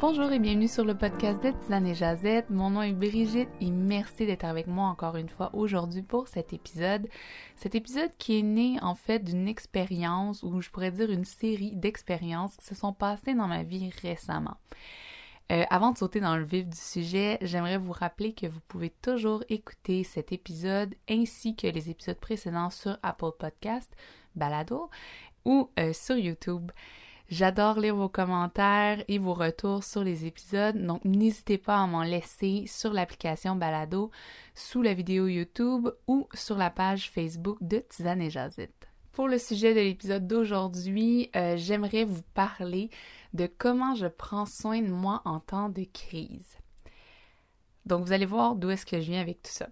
Bonjour et bienvenue sur le podcast de Tisane et Jazette. Mon nom est Brigitte et merci d'être avec moi encore une fois aujourd'hui pour cet épisode. Cet épisode qui est né en fait d'une expérience ou je pourrais dire une série d'expériences qui se sont passées dans ma vie récemment. Euh, avant de sauter dans le vif du sujet, j'aimerais vous rappeler que vous pouvez toujours écouter cet épisode ainsi que les épisodes précédents sur Apple Podcast, Balado ou euh, sur YouTube. J'adore lire vos commentaires et vos retours sur les épisodes, donc n'hésitez pas à m'en laisser sur l'application Balado, sous la vidéo YouTube ou sur la page Facebook de Tisane et Jazette. Pour le sujet de l'épisode d'aujourd'hui, euh, j'aimerais vous parler de comment je prends soin de moi en temps de crise. Donc vous allez voir d'où est-ce que je viens avec tout ça.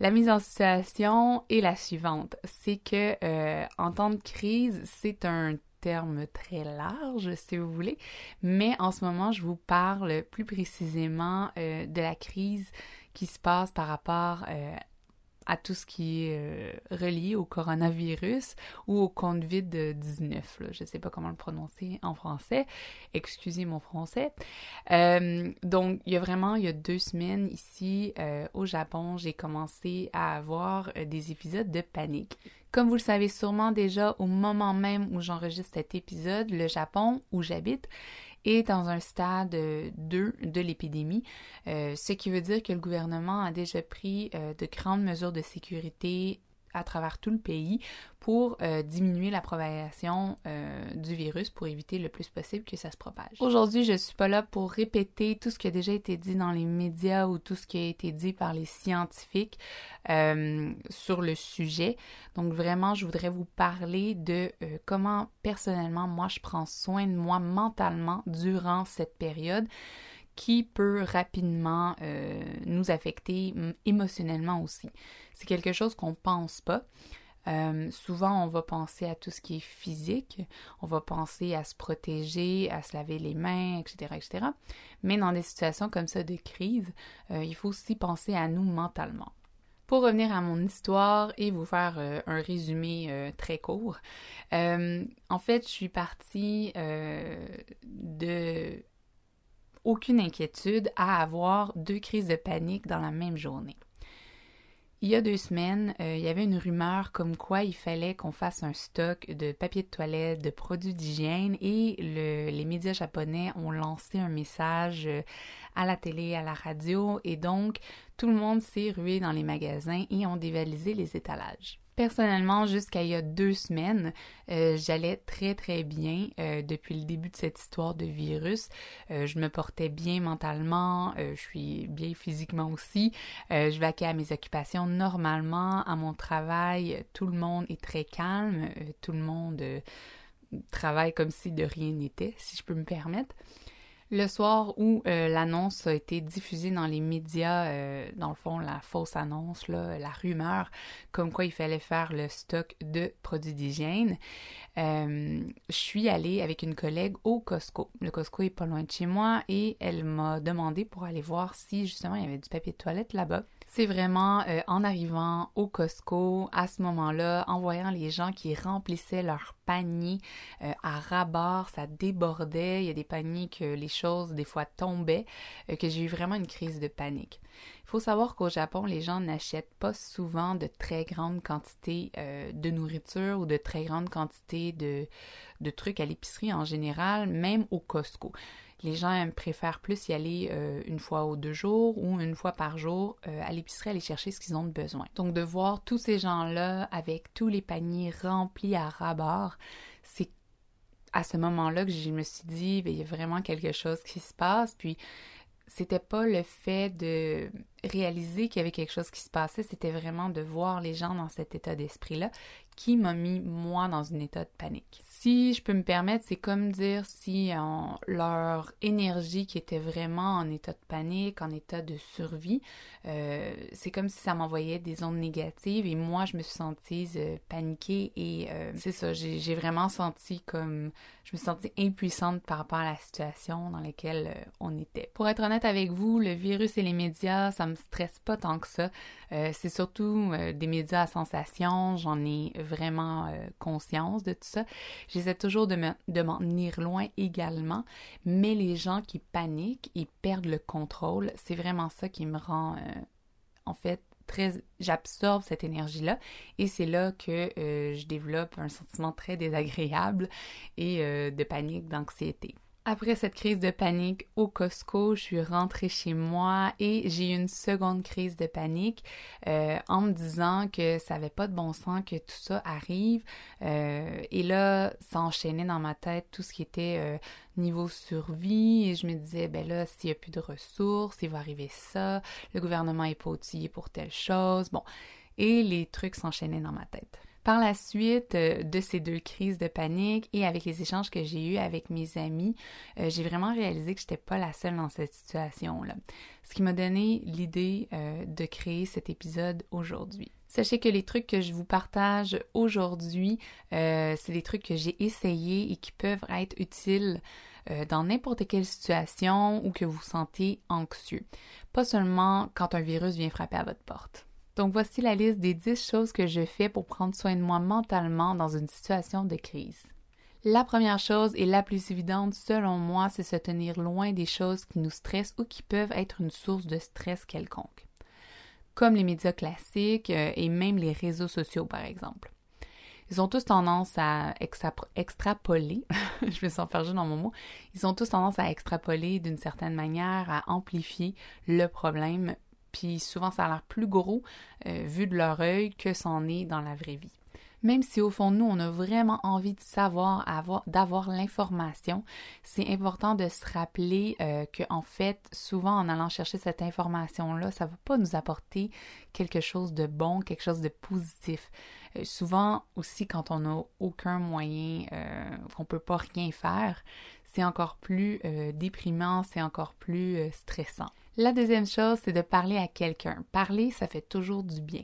La mise en situation est la suivante, c'est que euh, en temps de crise, c'est un terme très large, si vous voulez, mais en ce moment, je vous parle plus précisément euh, de la crise qui se passe par rapport euh, à tout ce qui est euh, relié au coronavirus ou au COVID-19. Je ne sais pas comment le prononcer en français. Excusez mon français. Donc, il y a vraiment, il y a deux semaines ici au Japon, j'ai commencé à avoir des épisodes de panique. Comme vous le savez sûrement déjà, au moment même où j'enregistre cet épisode, le Japon, où j'habite, est dans un stade 2 de l'épidémie, euh, ce qui veut dire que le gouvernement a déjà pris euh, de grandes mesures de sécurité à travers tout le pays pour euh, diminuer la propagation du virus pour éviter le plus possible que ça se propage. Aujourd'hui, je suis pas là pour répéter tout ce qui a déjà été dit dans les médias ou tout ce qui a été dit par les scientifiques sur le sujet. Donc vraiment, je voudrais vous parler de comment personnellement moi je prends soin de moi mentalement durant cette période qui peut rapidement euh, nous affecter émotionnellement aussi. C'est quelque chose qu'on pense pas. Euh, souvent, on va penser à tout ce qui est physique, on va penser à se protéger, à se laver les mains, etc., etc. Mais dans des situations comme ça de crise, euh, il faut aussi penser à nous mentalement. Pour revenir à mon histoire et vous faire un résumé très court, en fait, je suis partie de aucune inquiétude à avoir deux crises de panique dans la même journée. Il y a deux semaines, euh, il y avait une rumeur comme quoi il fallait qu'on fasse un stock de papier de toilette, de produits d'hygiène et les médias japonais ont lancé un message euh, à la télé, à la radio et donc tout le monde s'est rué dans les magasins et ont dévalisé les étalages. Personnellement, jusqu'à il y a deux semaines, euh, j'allais très très bien euh, depuis le début de cette histoire de virus. Euh, je me portais bien mentalement, je suis bien physiquement aussi. je vaquais à mes occupations normalement, à mon travail. Tout le monde est très calme, tout le monde travaille comme si de rien n'était, si je peux me permettre. Le soir où euh, l'annonce a été diffusée dans les médias, euh, dans le fond, la fausse annonce, la rumeur, comme quoi il fallait faire le stock de produits d'hygiène, euh, je suis allée avec une collègue au Costco. Le Costco est pas loin de chez moi et elle m'a demandé pour aller voir si justement il y avait du papier de toilette là-bas. C'est vraiment euh, en arrivant au Costco, à ce moment-là, en voyant les gens qui remplissaient leurs paniers euh, à ras ça débordait, il y a des paniers que les choses des fois tombaient, euh, que j'ai eu vraiment une crise de panique. Il faut savoir qu'au Japon, les gens n'achètent pas souvent de très grandes quantités de nourriture ou de très grandes quantités de trucs à l'épicerie en général, même au Costco. Les gens préfèrent plus y aller euh, une fois ou deux jours ou une fois par jour euh, à l'épicerie aller chercher ce qu'ils ont besoin. Donc de voir tous ces gens-là avec tous les paniers remplis à ras c'est à ce moment-là que je me suis dit, ben, il y a vraiment quelque chose qui se passe. Puis c'était pas le fait de réaliser qu'il y avait quelque chose qui se passait, c'était vraiment de voir les gens dans cet état d'esprit-là qui m'a mis moi dans un état de panique. Si je peux me permettre, c'est comme dire si leur énergie qui était vraiment en état de panique, en état de survie, euh, c'est comme si ça m'envoyait des ondes négatives et moi je me suis sentie euh, paniquée et euh, c'est ça, j'ai vraiment senti comme je me suis sentie impuissante par rapport à la situation dans laquelle euh, on était. Pour être honnête avec vous, le virus et les médias, ça me stresse pas tant que ça. Euh, c'est surtout euh, des médias à sensation, j'en ai vraiment conscience de tout ça. J'essaie toujours de, de m'en tenir loin également, mais les gens qui paniquent, ils perdent le contrôle, c'est vraiment ça qui me rend en fait j'absorbe cette énergie là et c'est là que euh, je développe un sentiment très désagréable et euh, de panique d'anxiété après cette crise de panique au Costco, je suis rentrée chez moi et j'ai eu une seconde crise de panique euh, en me disant que ça n'avait pas de bon sens que tout ça arrive. Euh, et là, ça enchaînait dans ma tête tout ce qui était euh, niveau survie et je me disais, ben là, s'il n'y a plus de ressources, il va arriver ça, le gouvernement n'est pas outillé pour telle chose. Bon, et les trucs s'enchaînaient dans ma tête. Par la suite euh, de ces deux crises de panique et avec les échanges que j'ai eus avec mes amis, euh, j'ai vraiment réalisé que je n'étais pas la seule dans cette situation-là. Ce qui m'a donné l'idée euh, de créer cet épisode aujourd'hui. Sachez que les trucs que je vous partage aujourd'hui, c'est des trucs que j'ai essayés et qui peuvent être utiles dans n'importe quelle situation ou que vous sentez anxieux. Pas seulement quand un virus vient frapper à votre porte. Donc voici la liste des 10 choses que je fais pour prendre soin de moi mentalement dans une situation de crise. La première chose et la plus évidente selon moi, c'est se tenir loin des choses qui nous stressent ou qui peuvent être une source de stress quelconque, comme les médias classiques euh, et même les réseaux sociaux par exemple. Ils ont tous tendance à extrapoler, je vais s'en faire juste dans mon mot, ils ont tous tendance à extrapoler d'une certaine manière, à amplifier le problème puis souvent ça a l'air plus gros euh, vu de leur œil que c'en est dans la vraie vie. Même si au fond de nous, on a vraiment envie de savoir, d'avoir l'information, c'est important de se rappeler euh, que en fait, souvent en allant chercher cette information-là, ça ne va pas nous apporter quelque chose de bon, quelque chose de positif. Euh, souvent aussi, quand on n'a aucun moyen, qu'on ne peut pas rien faire, c'est encore plus déprimant, c'est encore plus stressant. La deuxième chose, c'est de parler à quelqu'un. Parler, ça fait toujours du bien.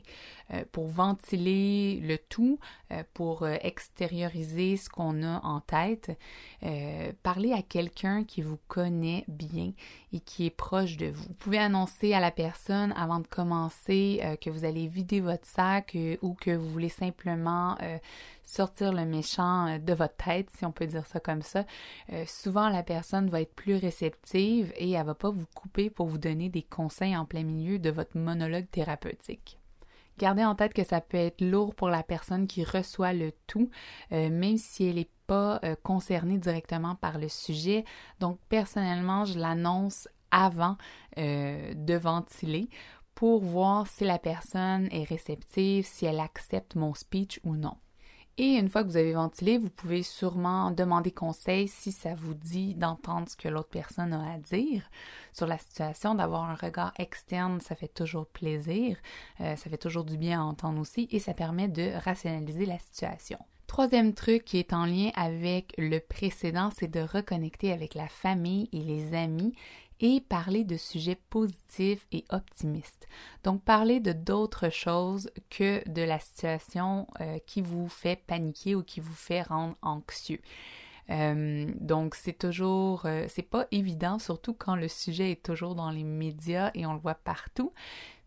Euh, pour ventiler le tout, euh, pour euh, extérioriser ce qu'on a en tête, parler à quelqu'un qui vous connaît bien et qui est proche de vous. Vous pouvez annoncer à la personne avant de commencer que vous allez vider votre sac ou que vous voulez simplement sortir le méchant de votre tête, si on peut dire ça comme ça. souvent, la personne va être plus réceptive et elle va pas vous couper pour vous donner des conseils en plein milieu de votre monologue thérapeutique. Gardez en tête que ça peut être lourd pour la personne qui reçoit le tout, euh, même si elle n'est pas euh, concernée directement par le sujet. Donc, personnellement, je l'annonce avant euh, de ventiler pour voir si la personne est réceptive, si elle accepte mon speech ou non. Et une fois que vous avez ventilé, vous pouvez sûrement demander conseil si ça vous dit d'entendre ce que l'autre personne a à dire sur la situation, d'avoir un regard externe, ça fait toujours plaisir, euh, ça fait toujours du bien à entendre aussi et ça permet de rationaliser la situation. Troisième truc qui est en lien avec le précédent, c'est de reconnecter avec la famille et les amis et parler de sujets positifs et optimistes. Donc parler de d'autres choses que de la situation euh, qui vous fait paniquer ou qui vous fait rendre anxieux. Euh, donc c'est toujours, euh, c'est pas évident, surtout quand le sujet est toujours dans les médias et on le voit partout.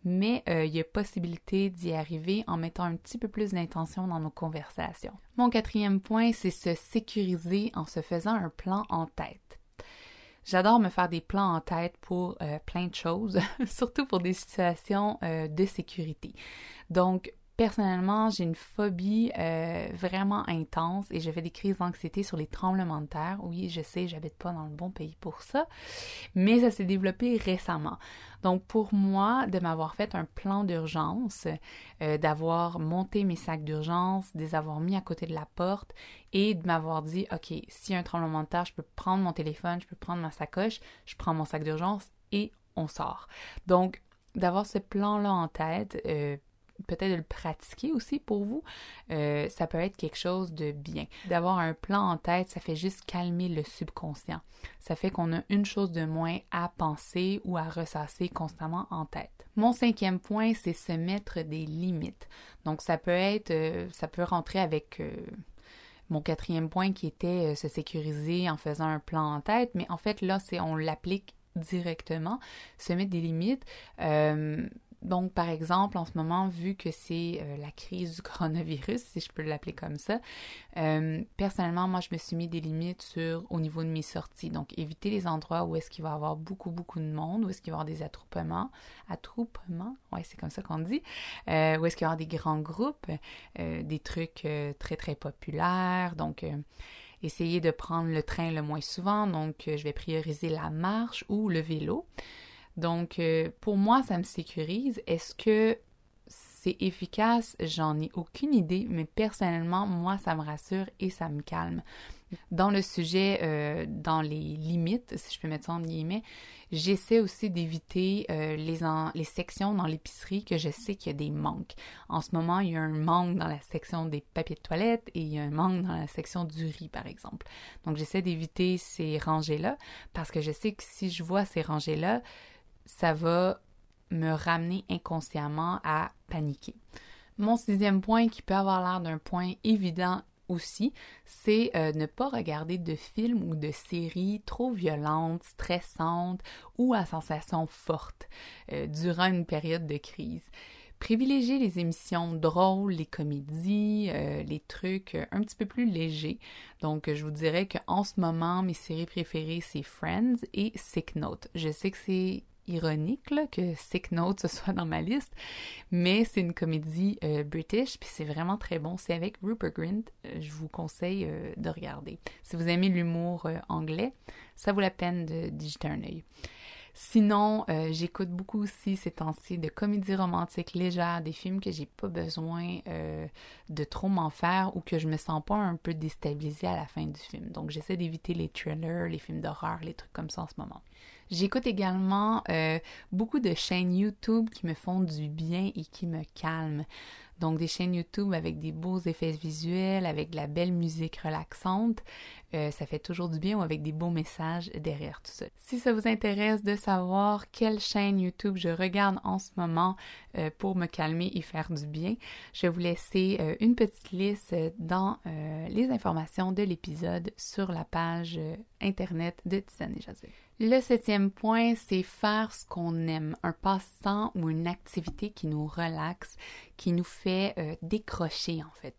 Mais il y a possibilité d'y arriver en mettant un petit peu plus d'intention dans nos conversations. Mon quatrième point, c'est se sécuriser en se faisant un plan en tête. J'adore me faire des plans en tête pour euh, plein de choses, surtout pour des situations euh, de sécurité. Donc, Personnellement, j'ai une phobie euh, vraiment intense et je fais des crises d'anxiété sur les tremblements de terre. Oui, je sais, j'habite pas dans le bon pays pour ça, mais ça s'est développé récemment. Donc pour moi, de m'avoir fait un plan d'urgence, euh, d'avoir monté mes sacs d'urgence, de les avoir mis à côté de la porte et de m'avoir dit, OK, a un tremblement de terre, je peux prendre mon téléphone, je peux prendre ma sacoche, je prends mon sac d'urgence et on sort. Donc d'avoir ce plan-là en tête, euh, peut-être de le pratiquer aussi pour vous, euh, ça peut être quelque chose de bien. D'avoir un plan en tête, ça fait juste calmer le subconscient. Ça fait qu'on a une chose de moins à penser ou à ressasser constamment en tête. Mon cinquième point, c'est se mettre des limites. Donc ça peut être, euh, ça peut rentrer avec euh, mon quatrième point qui était se sécuriser en faisant un plan en tête, mais en fait là, c'est on l'applique directement, se mettre des limites. Donc, par exemple, en ce moment, vu que c'est euh, la crise du coronavirus, si je peux l'appeler comme ça, euh, personnellement, moi, je me suis mis des limites sur au niveau de mes sorties. Donc, éviter les endroits où est-ce qu'il va y avoir beaucoup, beaucoup de monde, où est-ce qu'il va y avoir des attroupements. Attroupements, ouais, c'est comme ça qu'on dit. Euh, où est-ce qu'il va y avoir des grands groupes, des trucs très, très populaires. Donc, essayer de prendre le train le moins souvent. Donc, je vais prioriser la marche ou le vélo. Donc, euh, pour moi, ça me sécurise. Est-ce que c'est efficace? J'en ai aucune idée, mais personnellement, moi, ça me rassure et ça me calme. Dans le sujet, euh, dans les limites, si je peux mettre ça en guillemets, j'essaie aussi d'éviter euh, les, les sections dans l'épicerie que je sais qu'il y a des manques. En ce moment, il y a un manque dans la section des papiers de toilette et il y a un manque dans la section du riz, par exemple. Donc, j'essaie d'éviter ces rangées-là parce que je sais que si je vois ces rangées-là, ça va me ramener inconsciemment à paniquer. Mon sixième point, qui peut avoir l'air d'un point évident aussi, c'est euh, ne pas regarder de films ou de séries trop violentes, stressantes ou à sensations fortes euh, durant une période de crise. Privilégier les émissions drôles, les comédies, euh, les trucs un petit peu plus légers. Donc, je vous dirais qu'en ce moment, mes séries préférées, c'est Friends et Sick Note. Je sais que c'est ironique que Sick Note soit dans ma liste, mais c'est une comédie euh, british, puis c'est vraiment très bon. C'est avec Rupert Grint, euh, je vous conseille euh, de regarder. Si vous aimez l'humour anglais, ça vaut la peine d'y jeter un œil. Sinon, j'écoute beaucoup aussi ces temps-ci de comédies romantiques légères, des films que j'ai pas besoin de trop m'en faire ou que je me sens pas un peu déstabilisée à la fin du film. Donc j'essaie d'éviter les thrillers, les films d'horreur, les trucs comme ça en ce moment. J'écoute également euh, beaucoup de chaînes YouTube qui me font du bien et qui me calment. Donc des chaînes YouTube avec des beaux effets visuels, avec de la belle musique relaxante. Euh, ça fait toujours du bien ou avec des beaux messages derrière tout ça. Si ça vous intéresse de savoir quelle chaîne YouTube je regarde en ce moment euh, pour me calmer et faire du bien, je vais vous laisser une petite liste dans les informations de l'épisode sur la page internet de Tisane et le septième point, c'est faire ce qu'on aime, un passe-temps ou une activité qui nous relaxe, qui nous fait euh, décrocher en fait.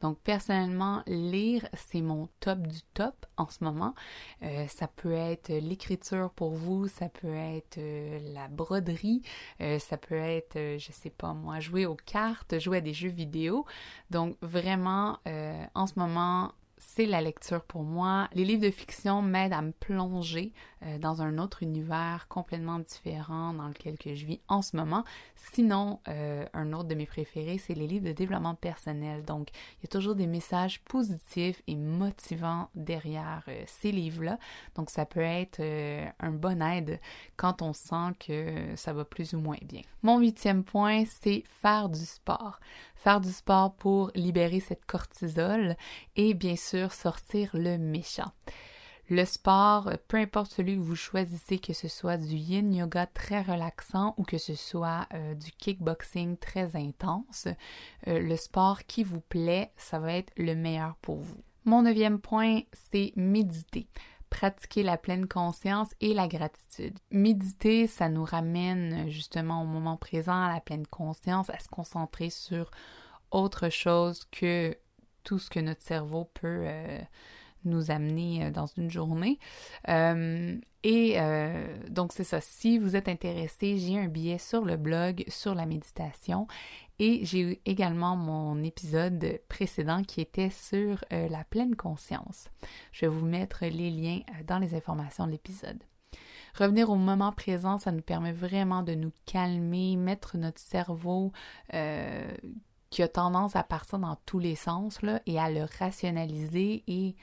Donc personnellement, lire, c'est mon top du top en ce moment. Euh, ça peut être l'écriture pour vous, ça peut être euh, la broderie, ça peut être, je sais pas moi, jouer aux cartes, jouer à des jeux vidéo. Donc vraiment, en ce moment, c'est la lecture pour moi. Les livres de fiction m'aident à me plonger euh, dans un autre univers complètement différent dans lequel que je vis en ce moment. Sinon, euh, un autre de mes préférés, c'est les livres de développement personnel. Donc, il y a toujours des messages positifs et motivants derrière euh, ces livres-là. Donc, ça peut être un bon aide quand on sent que ça va plus ou moins bien. Mon huitième point, c'est faire du sport. Faire du sport pour libérer cette cortisol et bien sûr sortir le méchant. Le sport, peu importe celui que vous choisissez, que ce soit du yin yoga très relaxant ou que ce soit euh, du kickboxing très intense, euh, le sport qui vous plaît, ça va être le meilleur pour vous. Mon neuvième point, c'est méditer pratiquer la pleine conscience et la gratitude. Méditer, ça nous ramène justement au moment présent, à la pleine conscience, à se concentrer sur autre chose que tout ce que notre cerveau peut euh, nous amener euh, dans une journée. Euh, et euh, donc c'est ça, si vous êtes intéressé, j'ai un billet sur le blog sur la méditation et j'ai également mon épisode précédent qui était sur la pleine conscience. Je vais vous mettre les liens dans les informations de l'épisode. Revenir au moment présent, ça nous permet vraiment de nous calmer, mettre notre cerveau qui a tendance à partir dans tous les sens là, et à le rationaliser et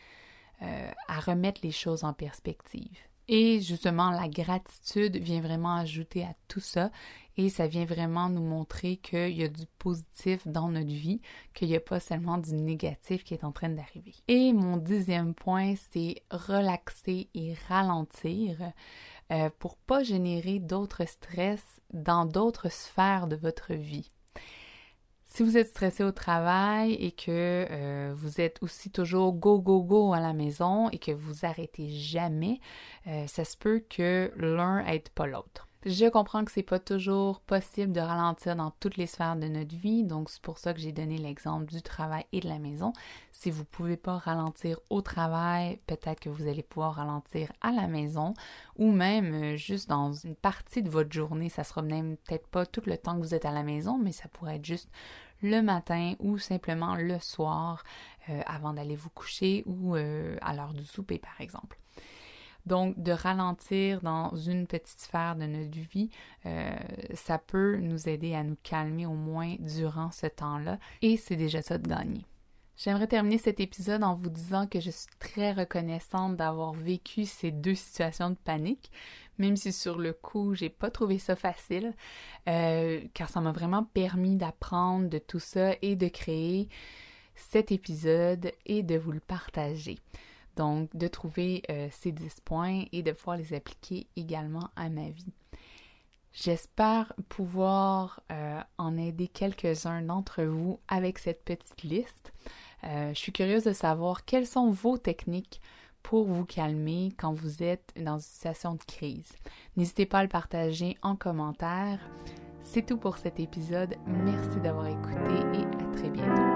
euh, à remettre les choses en perspective. Et justement, la gratitude vient vraiment ajouter à tout ça et ça vient vraiment nous montrer qu'il y a du positif dans notre vie, qu'il n'y a pas seulement du négatif qui est en train d'arriver. Et mon dixième point, c'est relaxer et ralentir euh, pour pas générer d'autres stress dans d'autres sphères de votre vie. Si vous êtes stressé au travail et que euh, vous êtes aussi toujours go, go, go à la maison et que vous arrêtez jamais, euh, ça se peut que l'un aide pas l'autre. Je comprends que c'est pas toujours possible de ralentir dans toutes les sphères de notre vie, donc c'est pour ça que j'ai donné l'exemple du travail et de la maison. Si vous pouvez pas ralentir au travail, peut-être que vous allez pouvoir ralentir à la maison ou même euh, juste dans une partie de votre journée. Ça sera même peut-être pas tout le temps que vous êtes à la maison, mais ça pourrait être juste le matin ou simplement le soir euh, avant d'aller vous coucher ou euh, à l'heure du souper par exemple. Donc, de ralentir dans une petite sphère de notre vie, euh, ça peut nous aider à nous calmer au moins durant ce temps-là et c'est déjà ça de gagner. J'aimerais terminer cet épisode en vous disant que je suis très reconnaissante d'avoir vécu ces deux situations de panique, même si sur le coup, j'ai pas trouvé ça facile, euh, car ça m'a vraiment permis d'apprendre de tout ça et de créer cet épisode et de vous le partager. Donc, de trouver euh, ces 10 points et de pouvoir les appliquer également à ma vie. J'espère pouvoir euh, en aider quelques-uns d'entre vous avec cette petite liste. Euh, je suis curieuse de savoir quelles sont vos techniques pour vous calmer quand vous êtes dans une situation de crise. N'hésitez pas à le partager en commentaire. C'est tout pour cet épisode. Merci d'avoir écouté et à très bientôt.